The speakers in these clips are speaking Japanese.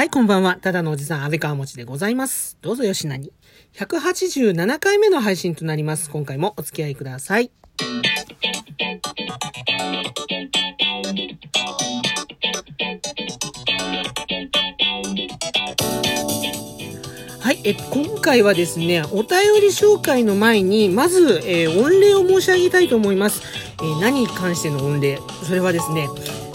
はい、こんばんは。ただのおじさん、安倍川持でございます。どうぞよしなに。187回目の配信となります。今回もお付き合いください。はい、え、今回はですね、お便り紹介の前に、まず、えー、御礼を申し上げたいと思います。えー、何に関しての御礼？それはですね、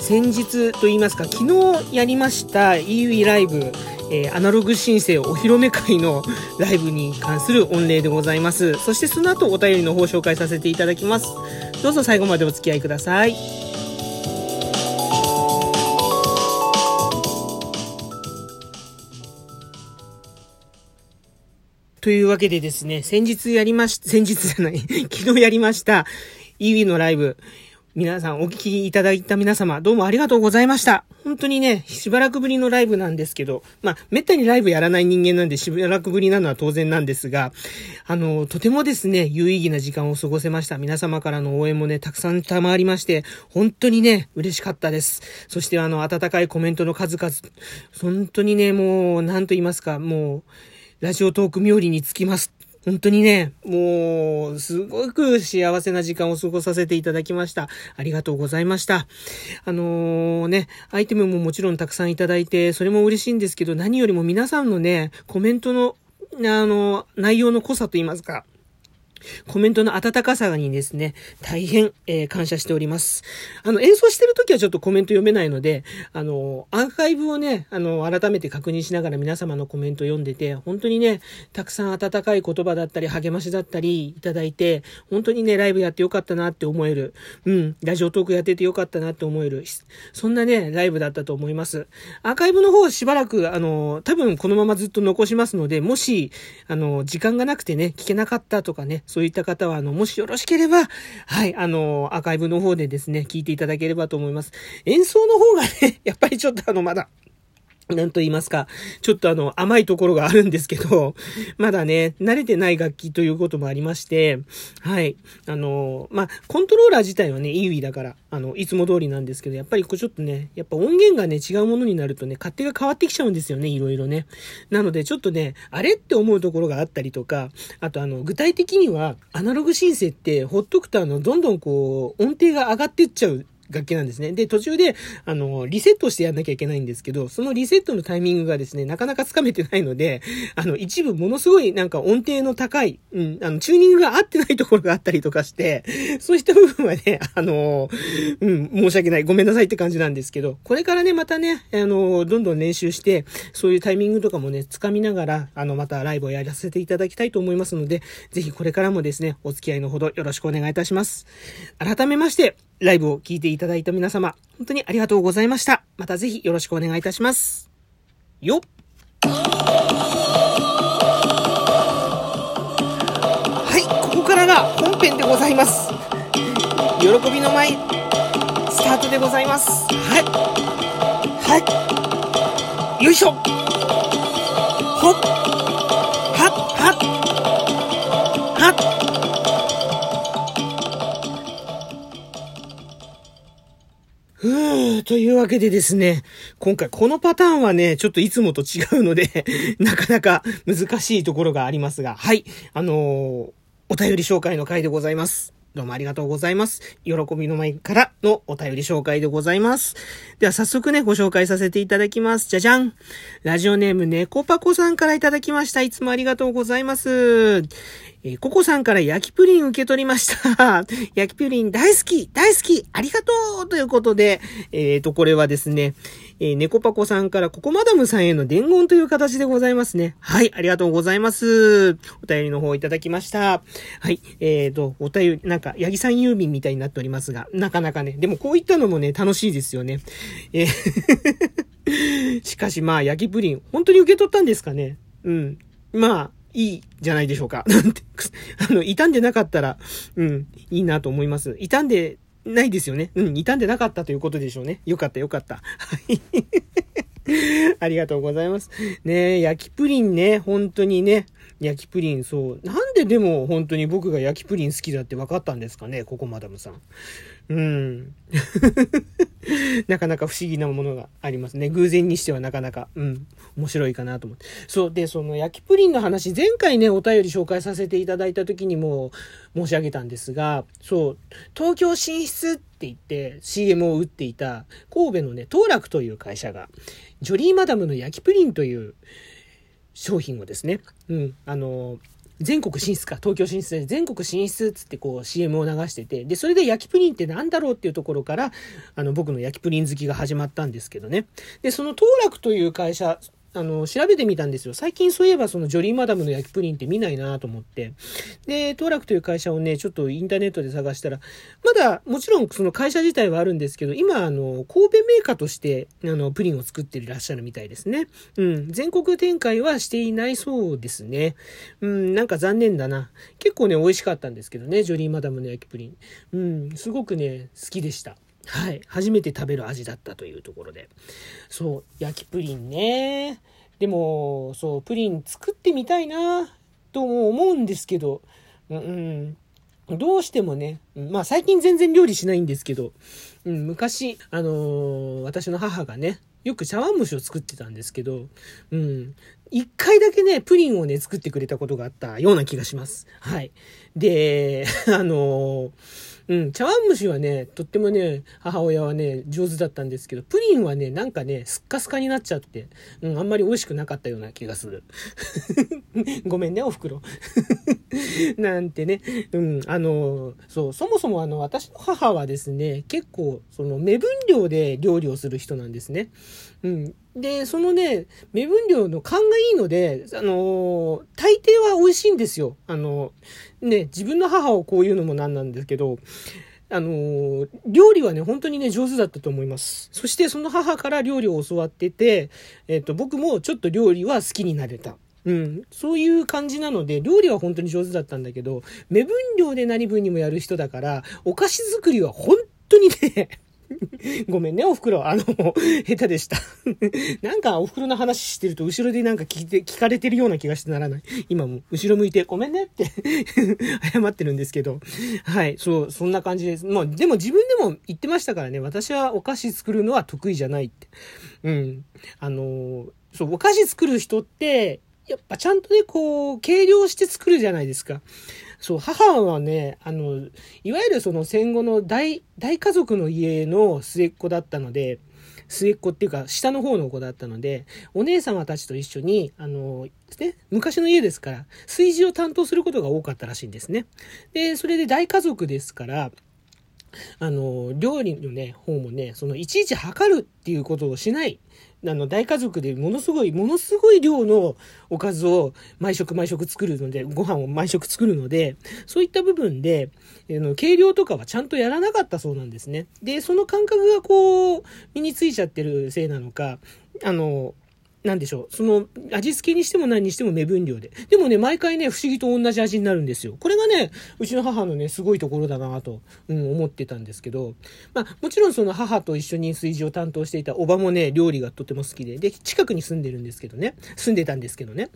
先日と言いますか、昨日やりました EUE ライブ、えー、アナログ申請お披露目会の ライブに関する御礼でございます。そしてその後お便りの方紹介させていただきます。どうぞ最後までお付き合いください。というわけでですね、先日やりまし、先日じゃない、昨日やりました EUE のライブ、皆さんお聞きいただいた皆様、どうもありがとうございました。本当にね、しばらくぶりのライブなんですけど、まあ、めったにライブやらない人間なんでしばらくぶりなのは当然なんですが、あの、とてもですね、有意義な時間を過ごせました。皆様からの応援もね、たくさん賜りまして、本当にね、嬉しかったです。そしてあの、温かいコメントの数々、本当にね、もう、なんと言いますか、もう、ラジオトーク冥利につきます本当にね、もう、すごく幸せな時間を過ごさせていただきました。ありがとうございました。あのー、ね、アイテムももちろんたくさんいただいて、それも嬉しいんですけど、何よりも皆さんのね、コメントの、あの、内容の濃さと言いますか、コメントの温かさにですね、大変、えー、感謝しております。あの、演奏してる時はちょっとコメント読めないので、あの、アーカイブをね、あの、改めて確認しながら皆様のコメント読んでて、本当にね、たくさん温かい言葉だったり、励ましだったりいただいて、本当にね、ライブやってよかったなって思える、うん、ラジオトークやっててよかったなって思える、そんなね、ライブだったと思います。アーカイブの方しばらく、あの、多分このままずっと残しますので、もし、あの、時間がなくてね、聞けなかったとかね、そういった方は、あの、もしよろしければ、はい、あの、アーカイブの方でですね、聞いていただければと思います。演奏の方がね、やっぱりちょっとあの、まだ、なんと言いますか、ちょっとあの、甘いところがあるんですけど、まだね、慣れてない楽器ということもありまして、はい。あの、まあ、コントローラー自体はね、イーウィだから、あの、いつも通りなんですけど、やっぱりこうちょっとね、やっぱ音源がね、違うものになるとね、勝手が変わってきちゃうんですよね、いろいろね。なので、ちょっとね、あれって思うところがあったりとか、あとあの、具体的には、アナログシンセって、ほっとくとあの、どんどんこう、音程が上がってっちゃう楽器なんですね。で、途中で、あの、リセットしてやんなきゃいけないんですけど、そのリセットのタイミングがですね、なかなかつかめてないので、あの、一部ものすごいなんか音程の高い、うん、あの、チューニングが合ってないところがあったりとかして、そういった部分はね、あの、うん、申し訳ない。ごめんなさいって感じなんですけど、これからね、またね、あの、どんどん練習して、そういうタイミングとかもね、つかみながら、あの、またライブをやらせていただきたいと思いますので、ぜひこれからもですね、お付き合いのほどよろしくお願いいたします。改めまして、ライブを聞いていただいた皆様、本当にありがとうございました。またぜひよろしくお願いいたします。よっはい、ここからが本編でございます。喜びの舞、スタートでございます。はい。はい。よいしょほっというわけでですね、今回このパターンはね、ちょっといつもと違うので なかなか難しいところがありますが、はい、あのー、お便り紹介の回でございます。どうもありがとうございます。喜びの前からのお便り紹介でございます。では早速ね、ご紹介させていただきます。じゃじゃんラジオネーム猫パコさんからいただきました。いつもありがとうございます。えー、ココさんから焼きプリン受け取りました。焼きプリン大好き大好きありがとうということで、えっ、ー、と、これはですね、えー、猫パコさんからココマダムさんへの伝言という形でございますね。はい、ありがとうございます。お便りの方いただきました。はい、えっ、ー、と、お便り、なんか、八木さん郵便みたいになっておりますが、なかなかね、でもこういったのもね、楽しいですよね。えー しかしまあ、焼きプリン、本当に受け取ったんですかねうん。まあ、いいじゃないでしょうか。なんて、あの、傷んでなかったら、うん、いいなと思います。傷んでないですよね。うん、傷んでなかったということでしょうね。よかったよかった。はい。ありがとうございます。ね焼きプリンね、本当にね、焼きプリン、そう。なんででも本当に僕が焼きプリン好きだって分かったんですかね、ココマダムさん。うん。なかなか不思議なものがありますね。偶然にしてはなかなか、うん、面白いかなと思って。そう。で、その焼きプリンの話、前回ね、お便り紹介させていただいた時にも申し上げたんですが、そう、東京進出って言って CM を打っていた神戸のね、東楽という会社が、ジョリーマダムの焼きプリンという商品をですね、うん、あの、全国進出か、東京進出で全国進出っつってこう CM を流してて、で、それで焼きプリンって何だろうっていうところから、あの、僕の焼きプリン好きが始まったんですけどね。で、その当楽という会社、あの、調べてみたんですよ。最近そういえばそのジョリーマダムの焼きプリンって見ないなと思って。で、当楽という会社をね、ちょっとインターネットで探したら、まだもちろんその会社自体はあるんですけど、今、あの、神戸メーカーとして、あの、プリンを作っていらっしゃるみたいですね。うん。全国展開はしていないそうですね。うん、なんか残念だな。結構ね、美味しかったんですけどね、ジョリーマダムの焼きプリン。うん、すごくね、好きでした。はい。初めて食べる味だったというところで。そう、焼きプリンね。でも、そう、プリン作ってみたいな、とも思うんですけど、うん、どうしてもね、まあ最近全然料理しないんですけど、うん、昔、あのー、私の母がね、よく茶碗蒸しを作ってたんですけど、うん。一回だけね、プリンをね、作ってくれたことがあったような気がします。はい。で、あのーうん、茶碗蒸しはね、とってもね、母親はね、上手だったんですけど、プリンはね、なんかね、スッカスカになっちゃって、うん、あんまり美味しくなかったような気がする。ごめんね、お袋。なんてね、うん、あの、そう、そもそもあの、私の母はですね、結構、その、目分量で料理をする人なんですね。うん。で、そのね、目分量の勘がいいので、あの、大抵は美味しいんですよ。あの、ね、自分の母をこういうのもなんなんですけど、あの、料理はね、本当にね、上手だったと思います。そしてその母から料理を教わってて、えっ、と、僕もちょっと料理は好きになれた。うん。そういう感じなので、料理は本当に上手だったんだけど、目分量で何分にもやる人だから、お菓子作りは本当にね ごめんね、お袋。あの、下手でした。なんかお袋の話してると後ろでなんか聞いて、聞かれてるような気がしてならない。今も後ろ向いてごめんねって 謝ってるんですけど。はい、そう、そんな感じです。まあ、でも自分でも言ってましたからね、私はお菓子作るのは得意じゃないって。うん。あの、そう、お菓子作る人って、やっぱちゃんとね、こう、計量して作るじゃないですか。そう、母はね、あの、いわゆるその戦後の大、大家族の家の末っ子だったので、末っ子っていうか、下の方の子だったので、お姉様たちと一緒に、あの、ね、昔の家ですから、炊事を担当することが多かったらしいんですね。で、それで大家族ですから、あの、料理のね、方もね、その、いちいち測るっていうことをしない。あの、大家族でものすごい、ものすごい量のおかずを毎食毎食作るので、ご飯を毎食作るので、そういった部分で、あの、計量とかはちゃんとやらなかったそうなんですね。で、その感覚がこう、身についちゃってるせいなのか、あの、なんでしょう。その、味付けにしても何にしても目分量で。でもね、毎回ね、不思議と同じ味になるんですよ。これがね、うちの母のね、すごいところだなと、うん、思ってたんですけど、まあ、もちろんその母と一緒に炊事を担当していたおばもね、料理がとても好きで、で、近くに住んでるんですけどね、住んでたんですけどね。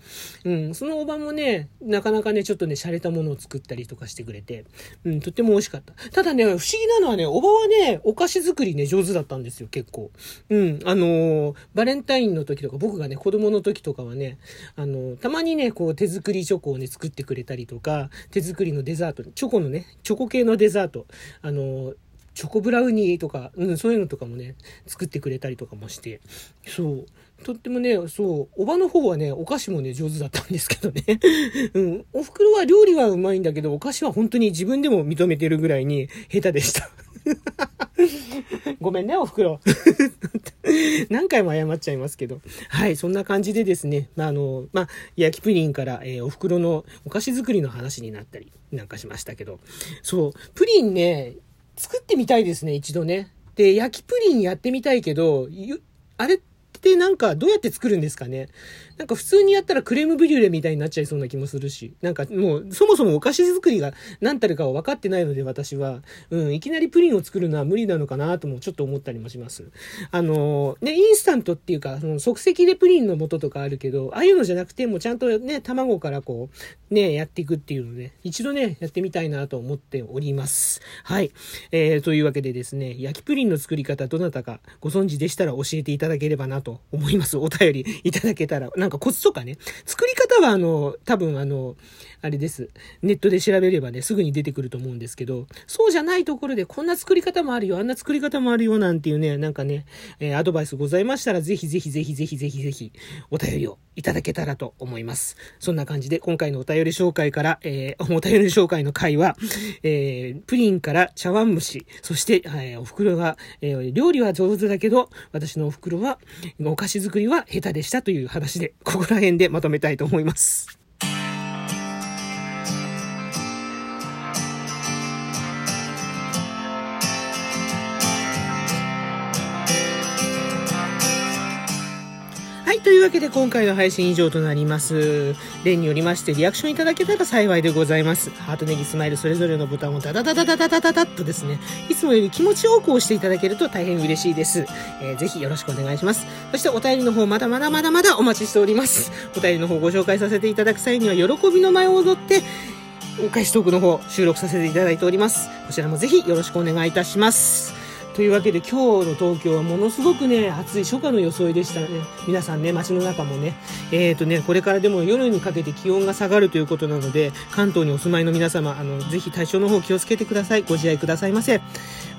うん、そのおばもね、なかなかね、ちょっとね、洒落たものを作ったりとかしてくれて、うん、とっても美味しかった。ただね、不思議なのはね、おばはね、お菓子作りね、上手だったんですよ、結構。うん、あのー、バレンタインの時とか僕がね、子供の時とかはね、あの、たまにね、こう手作りチョコをね、作ってくれたりとか、手作りのデザート、チョコのね、チョコ系のデザート、あの、チョコブラウニーとか、うん、そういうのとかもね、作ってくれたりとかもして、そう。とってもね、そう、おばの方はね、お菓子もね、上手だったんですけどね。うん。お袋は料理はうまいんだけど、お菓子は本当に自分でも認めてるぐらいに下手でした。ごめんね、お袋。何回も謝っちゃいますけど。はい、そんな感じでですね、まあ、あの、まあ、焼きプリンから、えー、お袋のお菓子作りの話になったりなんかしましたけど。そう、プリンね、作ってみたいですね、一度ね。で、焼きプリンやってみたいけど、あれってなんかどうやって作るんですかねなんか普通にやったらクレームブリュレみたいになっちゃいそうな気もするし、なんかもうそもそもお菓子作りが何たるかは分かってないので私は、うん、いきなりプリンを作るのは無理なのかなともちょっと思ったりもします。あの、ね、インスタントっていうか、その即席でプリンの素とかあるけど、ああいうのじゃなくてもちゃんとね、卵からこう、ね、やっていくっていうので、一度ね、やってみたいなと思っております。はい。えー、というわけでですね、焼きプリンの作り方どなたかご存知でしたら教えていただければなと思います。お便りいただけたら。なんかコツとかね。作り方はあの、多分あの、あれです。ネットで調べればね、すぐに出てくると思うんですけど、そうじゃないところでこんな作り方もあるよ、あんな作り方もあるよ、なんていうね、なんかね、えー、アドバイスございましたら、ぜひぜひぜひぜひぜひぜひ、お便りをいただけたらと思います。そんな感じで、今回のお便り紹介から、えー、お便り紹介の回は、えー、プリンから茶碗蒸し、そして、えー、お袋が、えー、料理は上手だけど、私のお袋は、お菓子作りは下手でしたという話で、ここら辺でまとめたいと思います。ますはい、というわけで今回の配信以上となります。例によりましてリアクションいただけたら幸いでございます。ハートネギスマイルそれぞれのボタンをダダダダダダダダダッとですね、いつもより気持ちよく押していただけると大変嬉しいです。えー、ぜひよろしくお願いします。そしてお便りの方まだまだまだまだお待ちしております。お便りの方ご紹介させていただく際には喜びの舞を踊って、お返しトークの方収録させていただいております。こちらもぜひよろしくお願いいたします。というわけで今日の東京はものすごくね、暑い初夏の装いでしたね。皆さんね、街の中もね。えっ、ー、とね、これからでも夜にかけて気温が下がるということなので、関東にお住まいの皆様、あの、ぜひ体調の方気をつけてください。ご自愛くださいませ。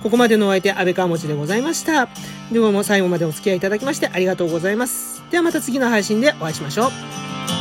ここまでのお相手、安倍川持でございました。ではもう最後までお付き合いいただきましてありがとうございます。ではまた次の配信でお会いしましょう。